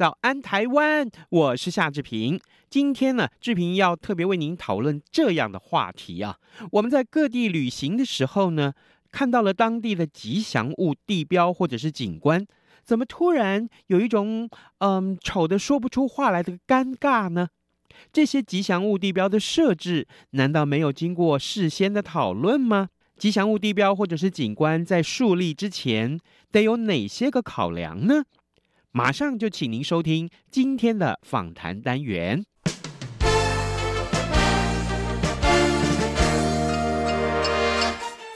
早安台湾，我是夏志平。今天呢，志平要特别为您讨论这样的话题啊。我们在各地旅行的时候呢，看到了当地的吉祥物、地标或者是景观，怎么突然有一种嗯丑的说不出话来的尴尬呢？这些吉祥物、地标的设置，难道没有经过事先的讨论吗？吉祥物、地标或者是景观在树立之前，得有哪些个考量呢？马上就请您收听今天的访谈单元。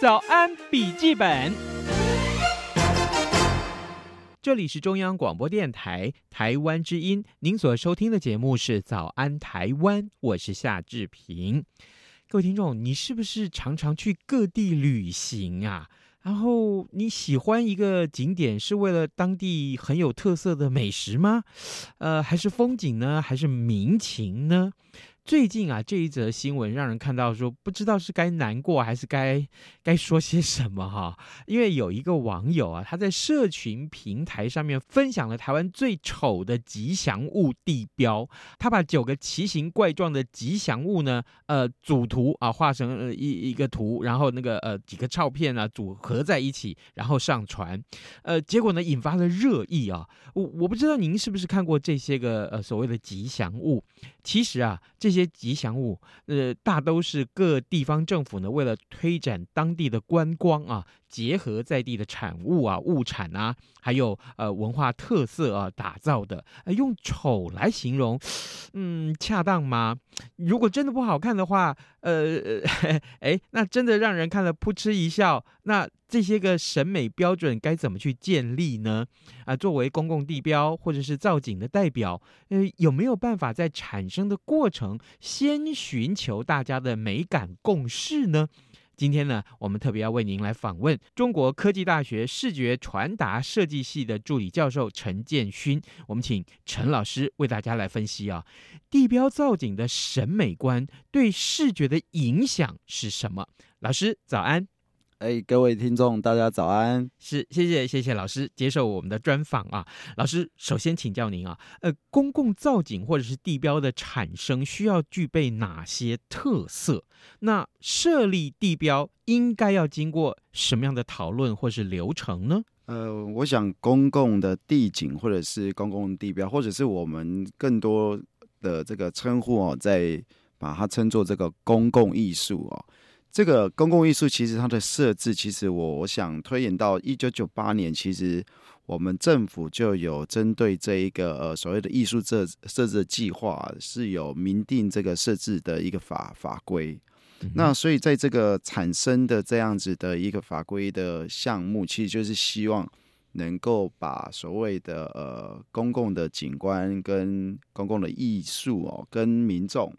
早安笔记本，这里是中央广播电台台湾之音，您所收听的节目是早安台湾，我是夏志平。各位听众，你是不是常常去各地旅行啊？然后你喜欢一个景点是为了当地很有特色的美食吗？呃，还是风景呢？还是民情呢？最近啊，这一则新闻让人看到说，不知道是该难过还是该该说些什么哈。因为有一个网友啊，他在社群平台上面分享了台湾最丑的吉祥物地标。他把九个奇形怪状的吉祥物呢，呃，组图啊，画成呃一一个图，然后那个呃几个照片啊组合在一起，然后上传。呃，结果呢，引发了热议啊。我我不知道您是不是看过这些个呃所谓的吉祥物。其实啊，这些吉祥物，呃，大都是各地方政府呢，为了推展当地的观光啊，结合在地的产物啊、物产啊，还有呃文化特色啊打造的。呃，用丑来形容，嗯，恰当吗？如果真的不好看的话，呃，哎，那真的让人看了扑哧一笑。那这些个审美标准该怎么去建立呢？啊，作为公共地标或者是造景的代表，呃，有没有办法在产生的过程先寻求大家的美感共识呢？今天呢，我们特别要为您来访问中国科技大学视觉传达设计系的助理教授陈建勋。我们请陈老师为大家来分析啊，地标造景的审美观对视觉的影响是什么？老师早安。哎，各位听众，大家早安！是，谢谢，谢谢老师接受我们的专访啊。老师，首先请教您啊，呃，公共造景或者是地标的产生需要具备哪些特色？那设立地标应该要经过什么样的讨论或是流程呢？呃，我想公共的地景或者是公共地标，或者是我们更多的这个称呼哦，在把它称作这个公共艺术哦。这个公共艺术其实它的设置，其实我我想推演到一九九八年，其实我们政府就有针对这一个呃所谓的艺术设设置的计划，是有明定这个设置的一个法法规。嗯、那所以在这个产生的这样子的一个法规的项目，其实就是希望能够把所谓的呃公共的景观跟公共的艺术哦，跟民众。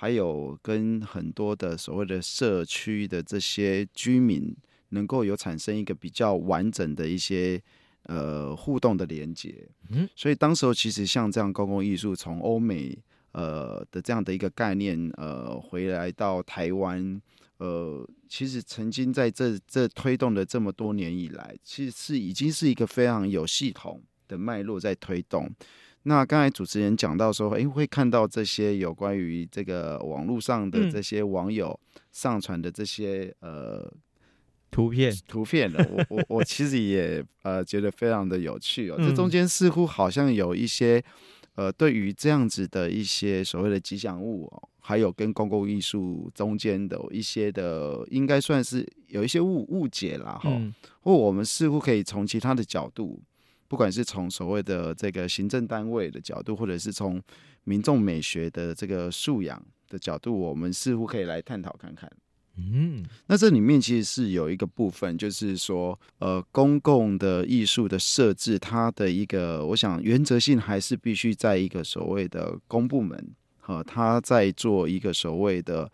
还有跟很多的所谓的社区的这些居民，能够有产生一个比较完整的一些呃互动的连接。嗯，所以当时候其实像这样公共艺术从欧美呃的这样的一个概念呃回来到台湾，呃，其实曾经在这这推动了这么多年以来，其实是已经是一个非常有系统的脉络在推动。那刚才主持人讲到说，诶，会看到这些有关于这个网络上的这些网友上传的这些呃图片图片的，我我我其实也呃觉得非常的有趣哦。这中间似乎好像有一些呃对于这样子的一些所谓的吉祥物哦，还有跟公共艺术中间的一些的，应该算是有一些误误解啦哈。或我们似乎可以从其他的角度。不管是从所谓的这个行政单位的角度，或者是从民众美学的这个素养的角度，我们似乎可以来探讨看看。嗯，那这里面其实是有一个部分，就是说，呃，公共的艺术的设置，它的一个，我想原则性还是必须在一个所谓的公部门，和他在做一个所谓的，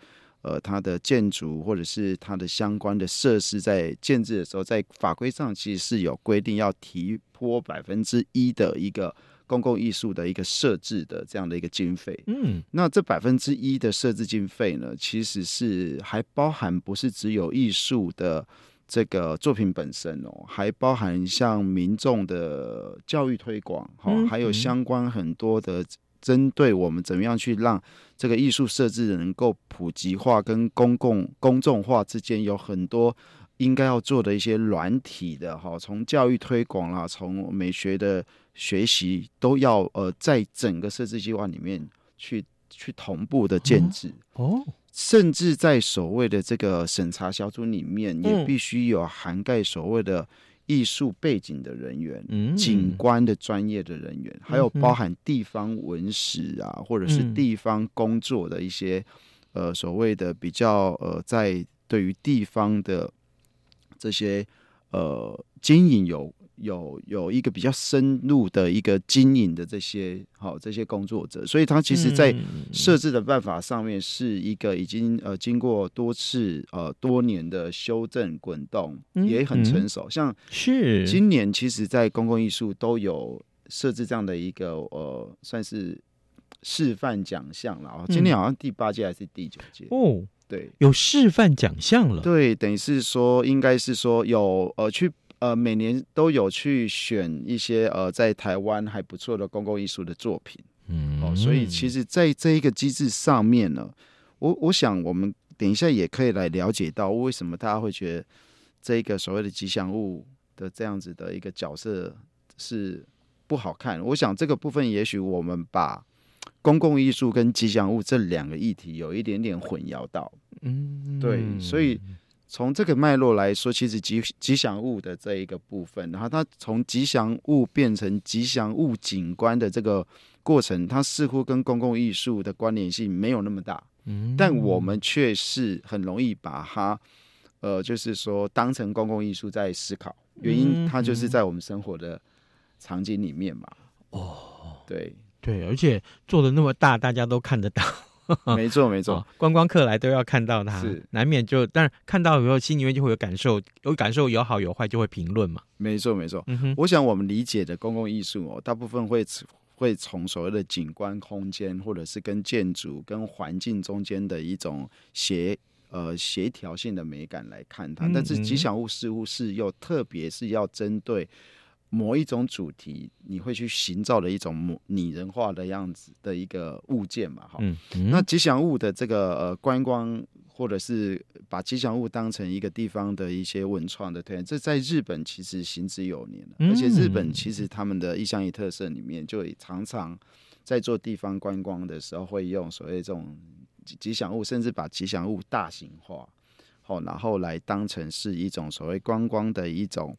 呃，它的建筑或者是它的相关的设施在建制的时候，在法规上其实是有规定要提拨百分之一的一个。公共艺术的一个设置的这样的一个经费，嗯，那这百分之一的设置经费呢，其实是还包含不是只有艺术的这个作品本身哦，还包含像民众的教育推广哈，还有相关很多的针对我们怎么样去让这个艺术设置能够普及化跟公共公众化之间有很多应该要做的一些软体的哈，从教育推广啦，从美学的。学习都要呃，在整个设置计划里面去去同步的建置哦，甚至在所谓的这个审查小组里面，也必须有涵盖所谓的艺术背景的人员、嗯，景观的专业的人员，还有包含地方文史啊，或者是地方工作的一些呃所谓的比较呃，在对于地方的这些呃经营有。有有一个比较深入的一个经营的这些好这些工作者，所以他其实在设置的办法上面是一个已经呃经过多次呃多年的修正滚动，也很成熟。像是今年其实，在公共艺术都有设置这样的一个呃算是示范奖项了。今年好像第八届还是第九届哦？对，有示范奖项了。对，等于是说应该是说有呃去。呃，每年都有去选一些呃，在台湾还不错的公共艺术的作品，嗯，哦，所以其实，在这一个机制上面呢，我我想我们等一下也可以来了解到，为什么大家会觉得这个所谓的吉祥物的这样子的一个角色是不好看。我想这个部分，也许我们把公共艺术跟吉祥物这两个议题有一点点混淆到，嗯，对，所以。从这个脉络来说，其实吉吉祥物的这一个部分，然后它从吉祥物变成吉祥物景观的这个过程，它似乎跟公共艺术的关联性没有那么大。嗯，但我们却是很容易把它，呃，就是说当成公共艺术在思考。原因它就是在我们生活的场景里面嘛。哦，对对，而且做的那么大，大家都看得到。没错，没错、哦，观光客来都要看到它，是难免就，但是看到以后心里面就会有感受，有感受有好有坏就会评论嘛。没错，没错。嗯哼，我想我们理解的公共艺术哦，大部分会会从所谓的景观空间，或者是跟建筑跟环境中间的一种协呃协调性的美感来看它，但是吉祥物似乎是又特别是要针对。某一种主题，你会去营造的一种拟人化的样子的一个物件嘛？哈、嗯，嗯，那吉祥物的这个呃观光，或者是把吉祥物当成一个地方的一些文创的推演，这在日本其实行之有年了。而且日本其实他们的意象仪特色里面，就常常在做地方观光的时候，会用所谓这种吉祥物，甚至把吉祥物大型化，好，然后来当成是一种所谓观光的一种。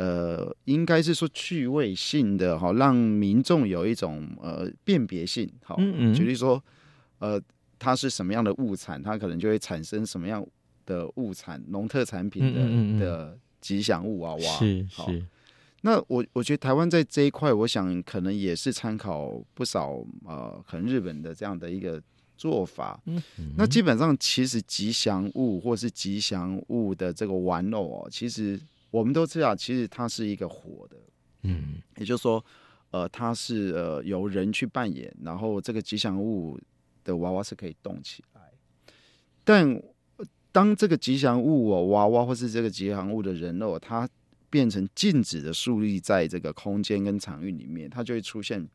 呃，应该是说趣味性的哈，让民众有一种呃辨别性。好，举例说，呃，它是什么样的物产，它可能就会产生什么样的物产，农特产品的的吉祥物娃娃。是是。那我我觉得台湾在这一块，我想可能也是参考不少呃，可能日本的这样的一个做法。那基本上，其实吉祥物或是吉祥物的这个玩偶哦，其实。我们都知道，其实它是一个活的，嗯，也就是说，呃，它是呃由人去扮演，然后这个吉祥物的娃娃是可以动起来。但当这个吉祥物哦娃娃或是这个吉祥物的人偶，它变成静止的树立在这个空间跟场域里面，它就会出现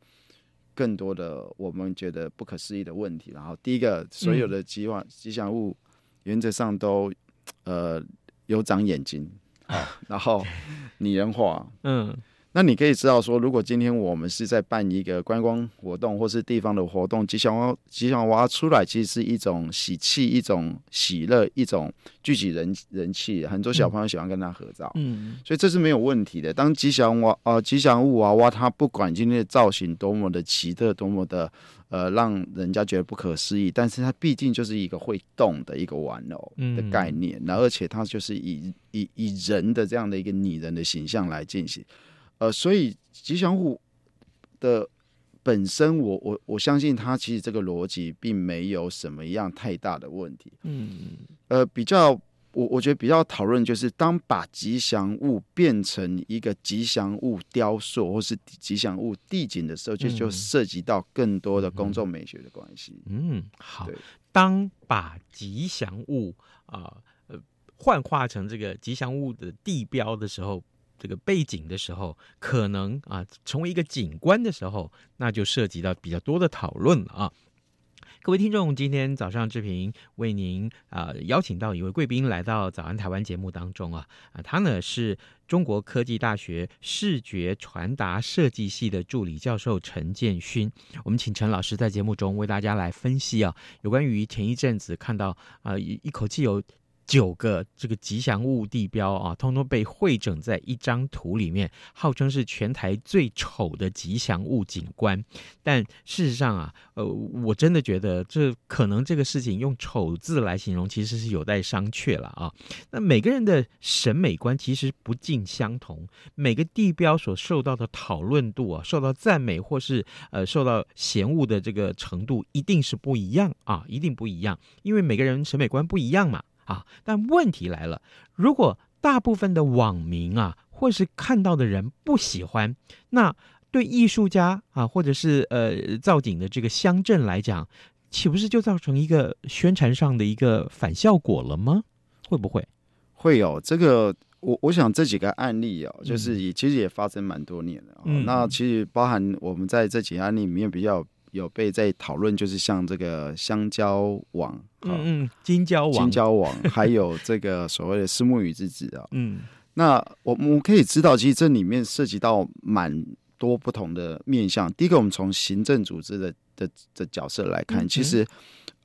更多的我们觉得不可思议的问题。然后第一个，所有的吉祥吉祥物原则上都呃有长眼睛。啊，然后拟人化，嗯，那你可以知道说，如果今天我们是在办一个观光活动，或是地方的活动，吉祥娃吉祥娃出来，其实是一种喜气、一种喜乐、一种聚集人人气，很多小朋友喜欢跟他合照，嗯，所以这是没有问题的。当吉祥娃呃吉祥物娃娃，它不管今天的造型多么的奇特，多么的。呃，让人家觉得不可思议，但是它毕竟就是一个会动的一个玩偶的概念，那、嗯、而且它就是以以以人的这样的一个拟人的形象来进行，呃，所以吉祥物的本身我，我我我相信它其实这个逻辑并没有什么样太大的问题，嗯，呃，比较。我我觉得比较讨论就是，当把吉祥物变成一个吉祥物雕塑或是吉祥物地景的时候，就就涉及到更多的公众美学的关系。嗯，好。当把吉祥物啊呃幻化成这个吉祥物的地标的时候，这个背景的时候，可能啊成为一个景观的时候，那就涉及到比较多的讨论了啊。各位听众，今天早上志平为您啊、邀请到一位贵宾来到早安台湾节目当中啊啊，他呢是中国科技大学视觉传达设计系的助理教授陈建勋。我们请陈老师在节目中为大家来分析啊，有关于前一阵子看到啊、一一口气有。九个这个吉祥物地标啊，通通被汇整在一张图里面，号称是全台最丑的吉祥物景观。但事实上啊，呃，我真的觉得这可能这个事情用丑字来形容，其实是有待商榷了啊。那每个人的审美观其实不尽相同，每个地标所受到的讨论度啊，受到赞美或是呃受到嫌恶的这个程度，一定是不一样啊，一定不一样，因为每个人审美观不一样嘛。啊，但问题来了，如果大部分的网民啊，或是看到的人不喜欢，那对艺术家啊，或者是呃造景的这个乡镇来讲，岂不是就造成一个宣传上的一个反效果了吗？会不会？会有这个，我我想这几个案例哦，就是也其实也发生蛮多年了。嗯，那其实包含我们在这几个案例里面比较。有被在讨论，就是像这个香蕉网，嗯嗯，金蕉网，金蕉网，还有这个所谓的私募鱼之子啊，嗯，那我们可以知道，其实这里面涉及到蛮多不同的面向。第一个，我们从行政组织的的的角色来看，其实。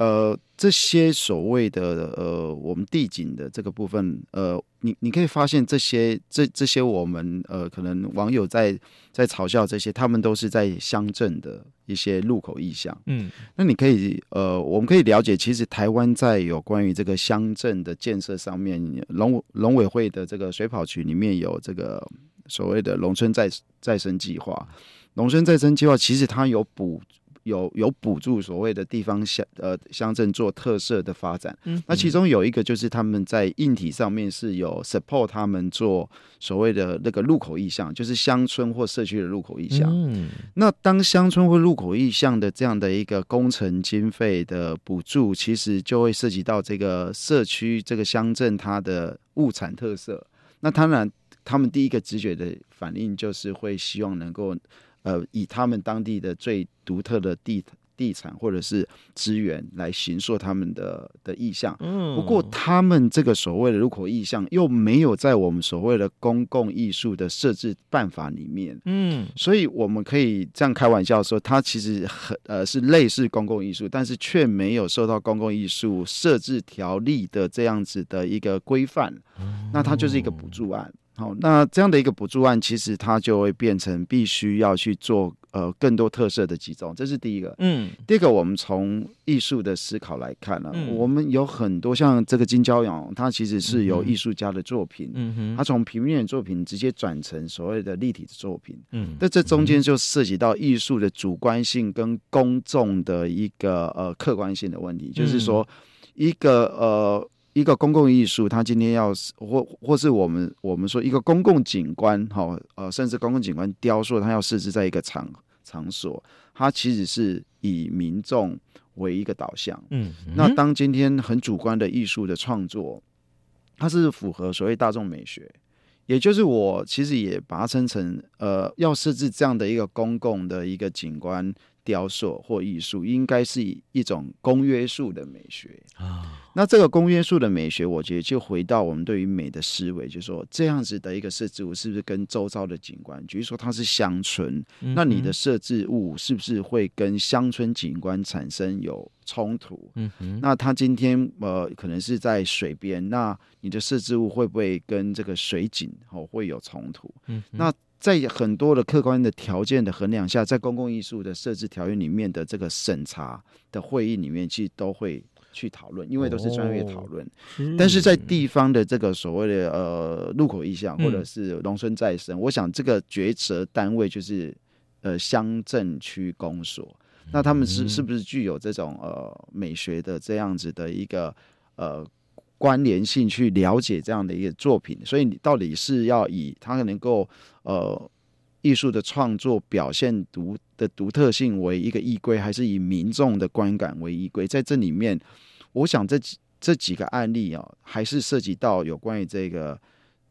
呃，这些所谓的呃，我们地景的这个部分，呃，你你可以发现这些这这些我们呃，可能网友在在嘲笑这些，他们都是在乡镇的一些路口意向。嗯，那你可以呃，我们可以了解，其实台湾在有关于这个乡镇的建设上面，农农委会的这个水跑局里面有这个所谓的农村再再生计划，农村再生计划其实它有补。有有补助所谓的地方乡呃乡镇做特色的发展，嗯，那其中有一个就是他们在硬体上面是有 support 他们做所谓的那个路口意向，就是乡村或社区的路口意向。嗯，那当乡村或路口意向的这样的一个工程经费的补助，其实就会涉及到这个社区这个乡镇它的物产特色。那当然，他们第一个直觉的反应就是会希望能够。呃，以他们当地的最独特的地地产或者是资源来形塑他们的的意向。嗯，不过他们这个所谓的入口意向又没有在我们所谓的公共艺术的设置办法里面。嗯，所以我们可以这样开玩笑说，它其实很呃是类似公共艺术，但是却没有受到公共艺术设置条例的这样子的一个规范。那它就是一个补助案。好，那这样的一个补助案，其实它就会变成必须要去做呃更多特色的集中，这是第一个。嗯，第二个，我们从艺术的思考来看呢、啊嗯，我们有很多像这个金蕉网，它其实是由艺术家的作品，嗯哼，它从平面的作品直接转成所谓的立体的作品，嗯，那这中间就涉及到艺术的主观性跟公众的一个呃客观性的问题，就是说一个呃。一个公共艺术，它今天要或或是我们我们说一个公共景观，哈呃，甚至公共景观雕塑，它要设置在一个场场所，它其实是以民众为一个导向。嗯，那当今天很主观的艺术的创作，它是符合所谓大众美学，也就是我其实也把它称成呃，要设置这样的一个公共的一个景观。雕塑或艺术，应该是一种公约数的美学啊。那这个公约数的美学，我觉得就回到我们对于美的思维，就是说这样子的一个设置物，是不是跟周遭的景观，比如说它是乡村，嗯、那你的设置物是不是会跟乡村景观产生有冲突？嗯哼，那它今天呃可能是在水边，那你的设置物会不会跟这个水景哦会有冲突？嗯，那。在很多的客观的条件的衡量下，在公共艺术的设置条约里面的这个审查的会议里面，其实都会去讨论，因为都是专业讨论。哦、但是在地方的这个所谓的呃路口意向或者是农村再生，嗯、我想这个决策单位就是呃乡镇区公所，那他们是是不是具有这种呃美学的这样子的一个呃？关联性去了解这样的一个作品，所以你到底是要以它能够呃艺术的创作表现独的独特性为一个依归，还是以民众的观感为依归？在这里面，我想这几这几个案例啊，还是涉及到有关于这个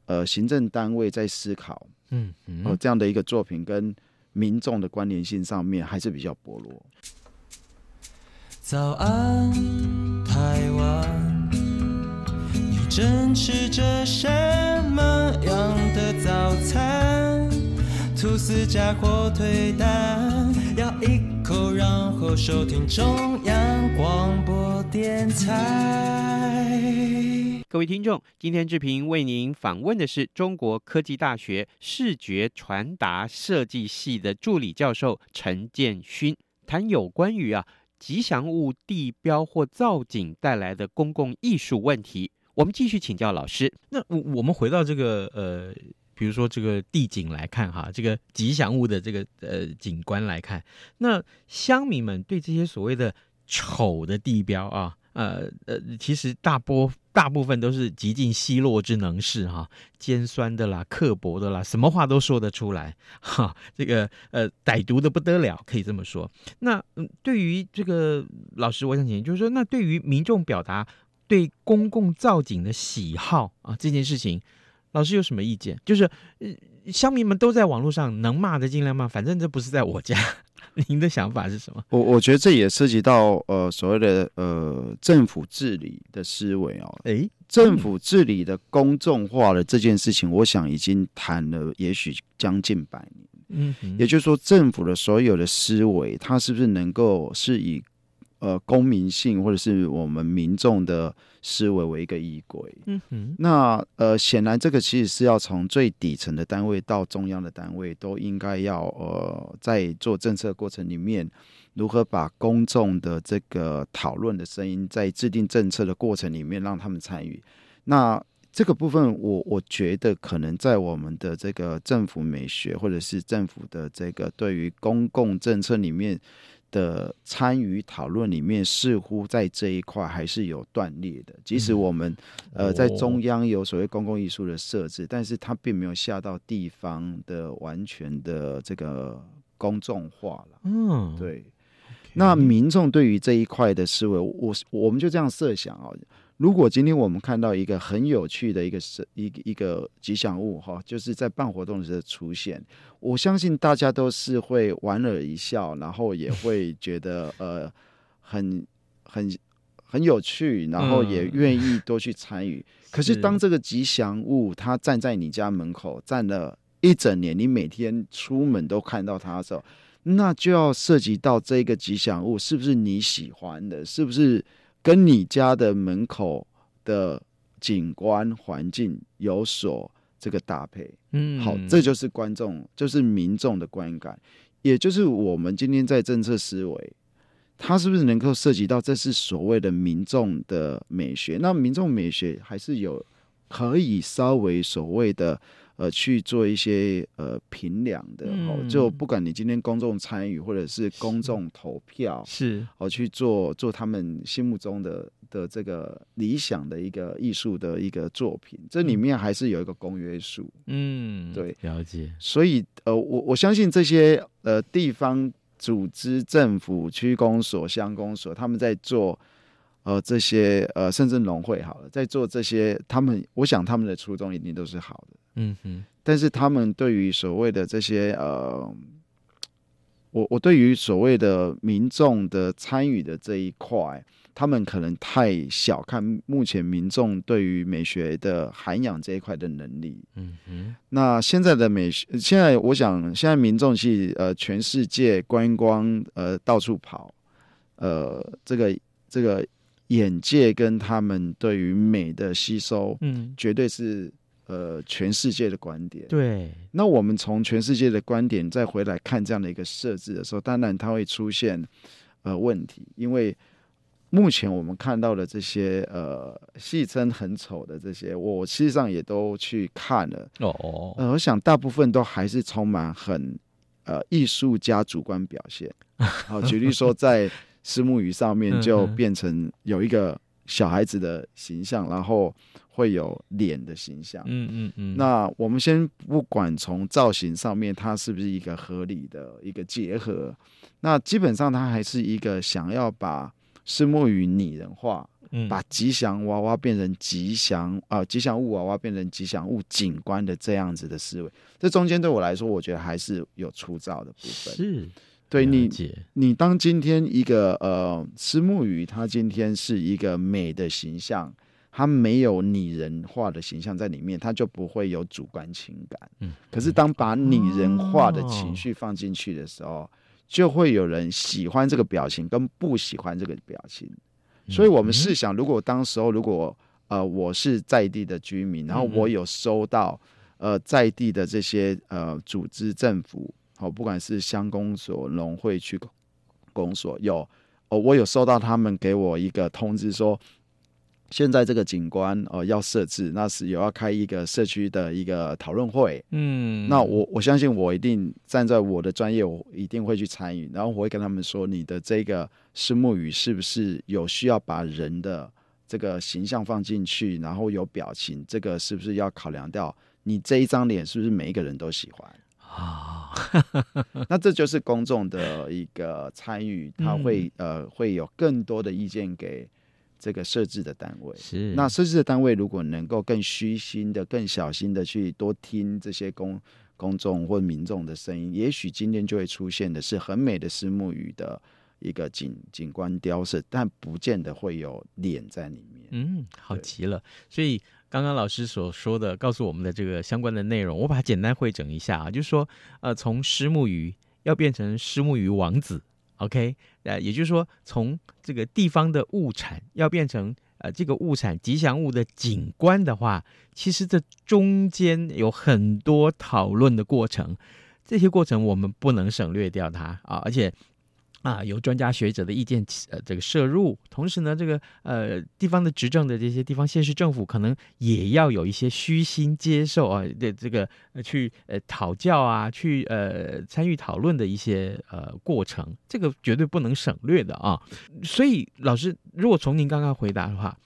呃行政单位在思考，嗯嗯，呃这样的一个作品跟民众的关联性上面还是比较薄弱。早安，台湾。正吃着什么样的早餐？吐司加火腿蛋，咬一口，然后收听中央广播电台。各位听众，今天志平为您访问的是中国科技大学视觉传达设计系的助理教授陈建勋，谈有关于啊吉祥物地标或造景带来的公共艺术问题。我们继续请教老师。那我我们回到这个呃，比如说这个地景来看哈，这个吉祥物的这个呃景观来看，那乡民们对这些所谓的丑的地标啊，呃呃，其实大波大部分都是极尽奚落之能事哈，尖酸的啦，刻薄的啦，什么话都说得出来哈，这个呃歹毒的不得了，可以这么说。那嗯，对于这个老师，我想请，就是说，那对于民众表达。对公共造景的喜好啊，这件事情，老师有什么意见？就是，呃，乡民们都在网络上能骂的尽量骂，反正这不是在我家。您的想法是什么？我我觉得这也涉及到呃所谓的呃政府治理的思维哦。诶，政府治理的公众化的这件事情，我想已经谈了，也许将近百年。嗯，也就是说，政府的所有的思维，它是不是能够是以呃，公民性或者是我们民众的思维为一个依归。嗯哼，那呃，显然这个其实是要从最底层的单位到中央的单位，都应该要呃，在做政策过程里面，如何把公众的这个讨论的声音，在制定政策的过程里面让他们参与。那这个部分我，我我觉得可能在我们的这个政府美学，或者是政府的这个对于公共政策里面。的参与讨论里面，似乎在这一块还是有断裂的。即使我们呃在中央有所谓公共艺术的设置，但是它并没有下到地方的完全的这个公众化了。嗯，对。那民众对于这一块的思维，我我们就这样设想啊。如果今天我们看到一个很有趣的一个是一个一个吉祥物哈，就是在办活动的时候出现，我相信大家都是会莞尔一笑，然后也会觉得呃很很很有趣，然后也愿意多去参与。可是当这个吉祥物它站在你家门口站了一整年，你每天出门都看到它的时候，那就要涉及到这个吉祥物是不是你喜欢的，是不是？跟你家的门口的景观环境有所这个搭配，嗯，好，这就是观众，就是民众的观感，也就是我们今天在政策思维，它是不是能够涉及到这是所谓的民众的美学？那民众美学还是有可以稍微所谓的。呃，去做一些呃评量的，就不管你今天公众参与或者是公众投票，是，哦，去做做他们心目中的的这个理想的一个艺术的一个作品，这里面还是有一个公约数，嗯，对，了解。所以呃，我我相信这些呃地方组织、政府、区公所、乡公所，他们在做。呃，这些呃，甚至农会好了，在做这些，他们我想他们的初衷一定都是好的，嗯哼。但是他们对于所谓的这些呃我我对于所谓的民众的参与的这一块，他们可能太小看目前民众对于美学的涵养这一块的能力。嗯哼，那现在的美学，现在我想，现在民众去呃全世界观光，呃到处跑，呃这个这个眼界跟他们对于美的吸收，嗯，绝对是。呃，全世界的观点。对，那我们从全世界的观点再回来看这样的一个设置的时候，当然它会出现呃问题，因为目前我们看到的这些呃戏称很丑的这些，我实际上也都去看了。哦，呃，我想大部分都还是充满很呃艺术家主观表现。好，举例说，在虱目鱼上面就变成有一个小孩子的形象，然后。会有脸的形象，嗯嗯嗯。那我们先不管从造型上面，它是不是一个合理的一个结合，那基本上它还是一个想要把石木鱼拟人化，嗯，把吉祥娃娃变成吉祥啊、呃，吉祥物娃娃变成吉祥物景观的这样子的思维。这中间对我来说，我觉得还是有粗糙的部分。是，对你，你当今天一个呃虱目鱼，它今天是一个美的形象。他没有拟人化的形象在里面，他就不会有主观情感。嗯，可是当把拟人化的情绪放进去的时候，哦，就会有人喜欢这个表情，跟不喜欢这个表情。所以，我们试想，如果当时候，如果呃我是在地的居民，然后我有收到呃在地的这些呃组织政府，哦，不管是乡公所、农会、区公所，有哦，我有收到他们给我一个通知说。现在这个景观哦、呃、要设置，那是有要开一个社区的一个讨论会。嗯，那我我相信我一定站在我的专业，我一定会去参与。然后我会跟他们说，你的这个虱目鱼是不是有需要把人的这个形象放进去，然后有表情，这个是不是要考量掉你这一张脸是不是每一个人都喜欢啊？那这就是公众的一个参与，他会、嗯、呃会有更多的意见给。这个设置的单位是，那设置的单位如果能够更虚心的、更小心的去多听这些公公众或民众的声音，也许今天就会出现的是很美的石目鱼的一个景景观雕饰，但不见得会有脸在里面。嗯，好极了。所以刚刚老师所说的，告诉我们的这个相关的内容，我把它简单汇整一下啊，就是说，呃，从虱目鱼要变成虱目鱼王子。OK，呃，也就是说，从这个地方的物产要变成呃这个物产吉祥物的景观的话，其实这中间有很多讨论的过程，这些过程我们不能省略掉它啊，而且。啊，有专家学者的意见，呃，这个摄入，同时呢，这个呃地方的执政的这些地方县市政府，可能也要有一些虚心接受啊的这个去呃讨教啊，去呃参与讨论的一些呃过程，这个绝对不能省略的啊。所以老师，如果从您刚刚回答的话，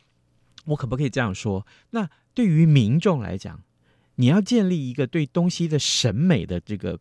我可不可以这样说？那对于民众来讲，你要建立一个对东西的审美的这个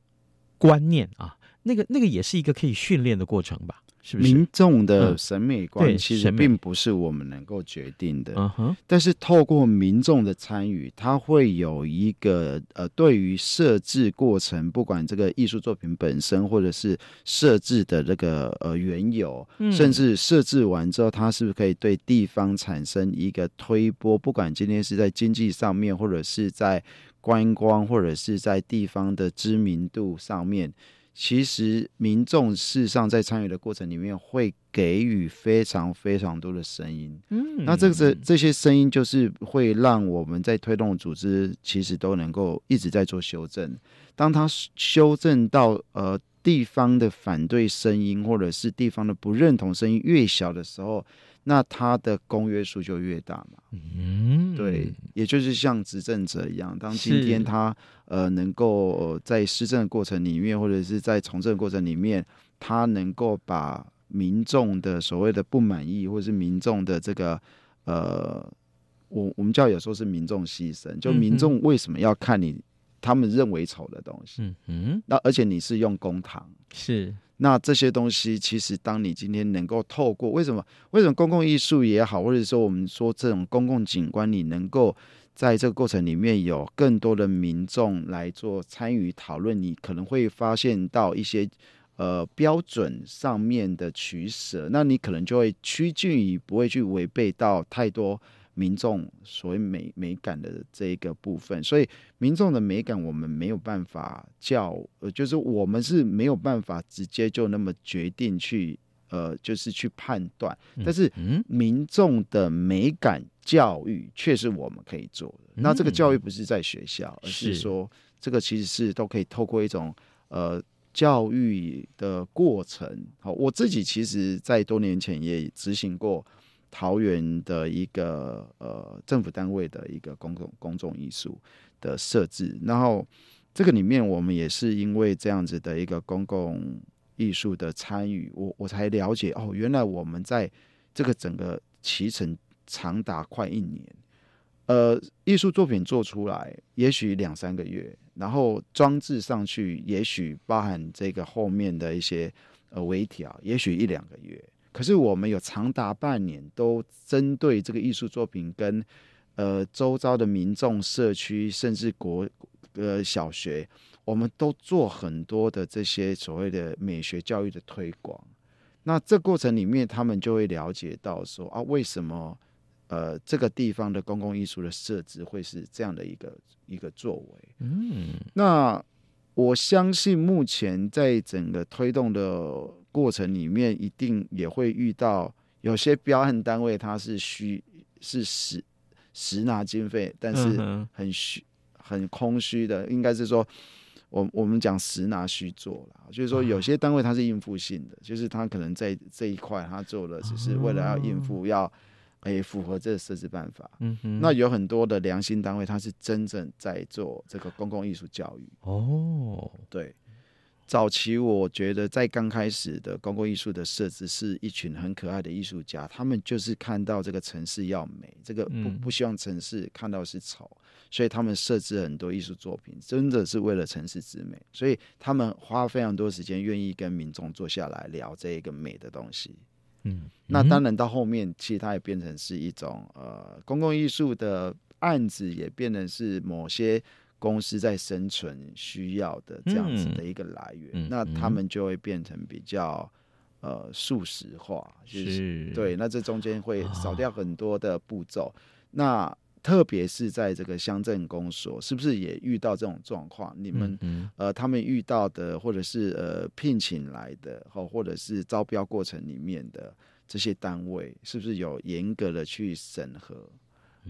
观念啊。那个那个也是一个可以训练的过程吧？是不是？民众的审美观其实并不是我们能够决定的。嗯哼。但是透过民众的参与，他会有一个呃，对于设置过程，不管这个艺术作品本身，或者是设置的这个呃缘由，甚至设置完之后，它是不是可以对地方产生一个推波？不管今天是在经济上面，或者是在观光，或者是在地方的知名度上面。其实民众事实上在参与的过程里面，会给予非常非常多的声音。嗯，那这个这这些声音就是会让我们在推动组织，其实都能够一直在做修正。当他修正到呃地方的反对声音，或者是地方的不认同声音越小的时候。那他的公约数就越大嘛，嗯，对，也就是像执政者一样，当今天他呃能够在施政的过程里面，或者是在从政的过程里面，他能够把民众的所谓的不满意，或者是民众的这个呃，我我们叫有时候是民众牺牲，就民众为什么要看你他们认为丑的东西，嗯嗯，那而且你是用公堂是。那这些东西，其实当你今天能够透过为什么？为什么公共艺术也好，或者说我们说这种公共景观，你能够在这个过程里面有更多的民众来做参与讨论，你可能会发现到一些呃标准上面的取舍，那你可能就会趋近于不会去违背到太多民众所谓美美感的这一个部分。所以民众的美感，我们没有办法叫，呃，就是我们是没有办法直接就那么决定去。呃，就是去判断，但是民众的美感教育却是我们可以做的。嗯、那这个教育不是在学校，而是说这个其实是都可以透过一种呃教育的过程。好，我自己其实在多年前也执行过桃园的一个呃政府单位的一个公共公众艺术的设置，然后这个里面我们也是因为这样子的一个公共。艺术的参与，我我才了解哦，原来我们在这个整个期程长达快一年，呃，艺术作品做出来也许两三个月，然后装置上去也许包含这个后面的一些呃微调，也许一两个月，可是我们有长达半年都针对这个艺术作品跟呃周遭的民众、社区，甚至国呃小学。我们都做很多的这些所谓的美学教育的推广，那这过程里面，他们就会了解到说啊，为什么呃这个地方的公共艺术的设置会是这样的一个一个作为？嗯，那我相信目前在整个推动的过程里面，一定也会遇到有些标案单位，它是虚是实实拿经费，但是很虚很空虚的，应该是说。我我们讲实拿虚做了，就是说有些单位它是应付性的，就是他可能在这一块他做了，只是为了要应付，要诶符合这个设置办法。嗯哼。那有很多的良心单位，他是真正在做这个公共艺术教育。哦，对。早期我觉得在刚开始的公共艺术的设置，是一群很可爱的艺术家，他们就是看到这个城市要美，这个不不希望城市看到是丑。所以他们设置很多艺术作品，真的是为了城市之美。所以他们花非常多时间，愿意跟民众坐下来聊这一个美的东西。嗯，那当然到后面，其实它也变成是一种呃公共艺术的案子，也变成是某些公司在生存需要的这样子的一个来源。嗯、那他们就会变成比较呃素食化，就是，是对。那这中间会少掉很多的步骤。哦、那特别是在这个乡镇公所，是不是也遇到这种状况？你们、嗯、呃，他们遇到的，或者是呃聘请来的，或或者是招标过程里面的这些单位，是不是有严格的去审核？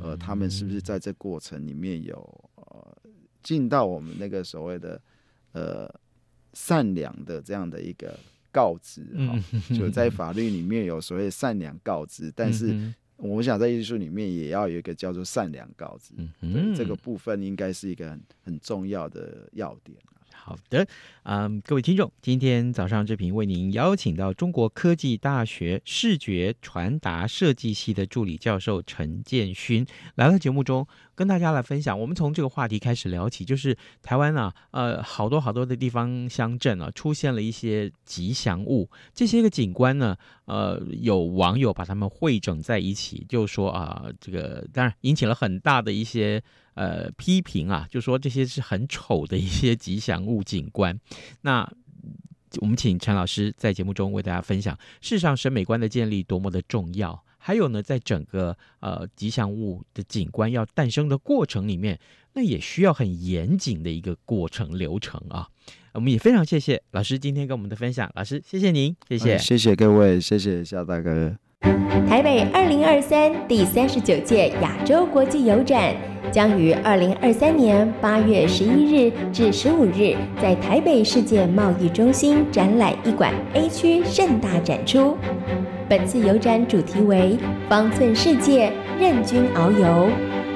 呃，他们是不是在这过程里面有呃尽到我们那个所谓的呃善良的这样的一个告知？哈、哦，就在法律里面有所谓善良告知，但是。我想在艺术里面也要有一个叫做善良告知，嗯，这个部分应该是一个很很重要的要点。好的，嗯，各位听众，今天早上这平为您邀请到中国科技大学视觉传达设计系的助理教授陈建勋来到节目中，跟大家来分享。我们从这个话题开始聊起，就是台湾啊，呃，好多好多的地方乡镇啊，出现了一些吉祥物，这些个景观呢，呃，有网友把它们汇整在一起，就说啊，这个当然引起了很大的一些。呃，批评啊，就说这些是很丑的一些吉祥物景观。那我们请陈老师在节目中为大家分享，世上审美观的建立多么的重要。还有呢，在整个呃吉祥物的景观要诞生的过程里面，那也需要很严谨的一个过程流程啊。我们也非常谢谢老师今天跟我们的分享，老师谢谢您，谢谢，谢谢各位，谢谢夏大哥。台北二零二三第三十九届亚洲国际油展将于二零二三年八月十一日至十五日在台北世界贸易中心展览一馆 A 区盛大展出。本次油展主题为“方寸世界，任君遨游”。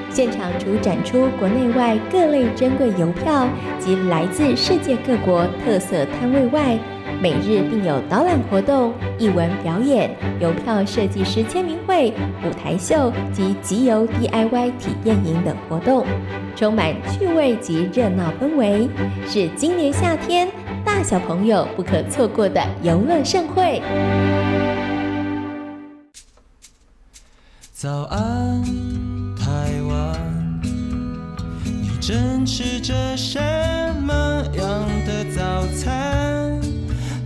现场除展出国内外各类珍贵邮票及来自世界各国特色摊位外，每日并有导览活动、艺文表演、邮票设计师签名会、舞台秀及集邮 DIY 体验营等活动，充满趣味及热闹氛围，是今年夏天大小朋友不可错过的游乐盛会。早安，台湾，你正吃着什么样的早餐？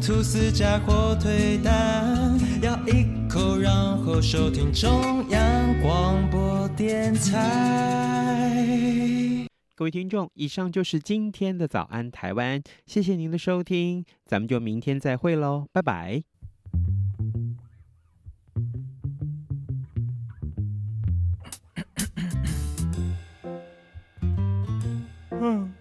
吐司加火腿蛋，咬一口，然后收听中央广播电台。各位听众，以上就是今天的早安台湾，谢谢您的收听，咱们就明天再会喽，拜拜。Oh.